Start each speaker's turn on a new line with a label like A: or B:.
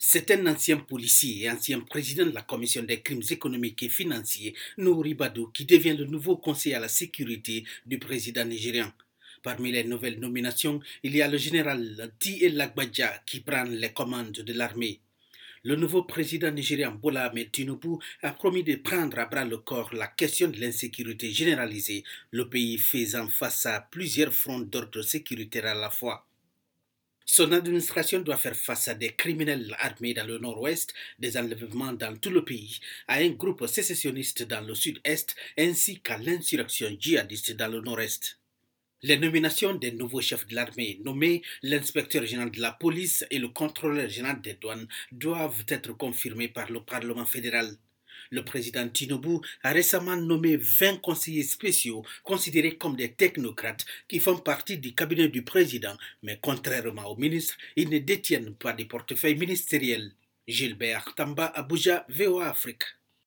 A: C'est un ancien policier et ancien président de la commission des crimes économiques et financiers, Nouri Badou, qui devient le nouveau conseiller à la sécurité du président nigérian. Parmi les nouvelles nominations, il y a le général T. Lagbadja qui prend les commandes de l'armée. Le nouveau président nigérian Bola Ahmed Tinubu a promis de prendre à bras le corps la question de l'insécurité généralisée, le pays faisant face à plusieurs fronts d'ordre sécuritaire à la fois. Son administration doit faire face à des criminels armés dans le nord-ouest, des enlèvements dans tout le pays, à un groupe sécessionniste dans le sud-est, ainsi qu'à l'insurrection djihadiste dans le nord-est. Les nominations des nouveaux chefs de l'armée nommés l'inspecteur général de la police et le contrôleur général des douanes doivent être confirmées par le Parlement fédéral. Le président Tinubu a récemment nommé 20 conseillers spéciaux considérés comme des technocrates qui font partie du cabinet du président, mais contrairement aux ministres, ils ne détiennent pas des portefeuilles ministériels. Gilbert Tamba Abuja, VOA Afrique.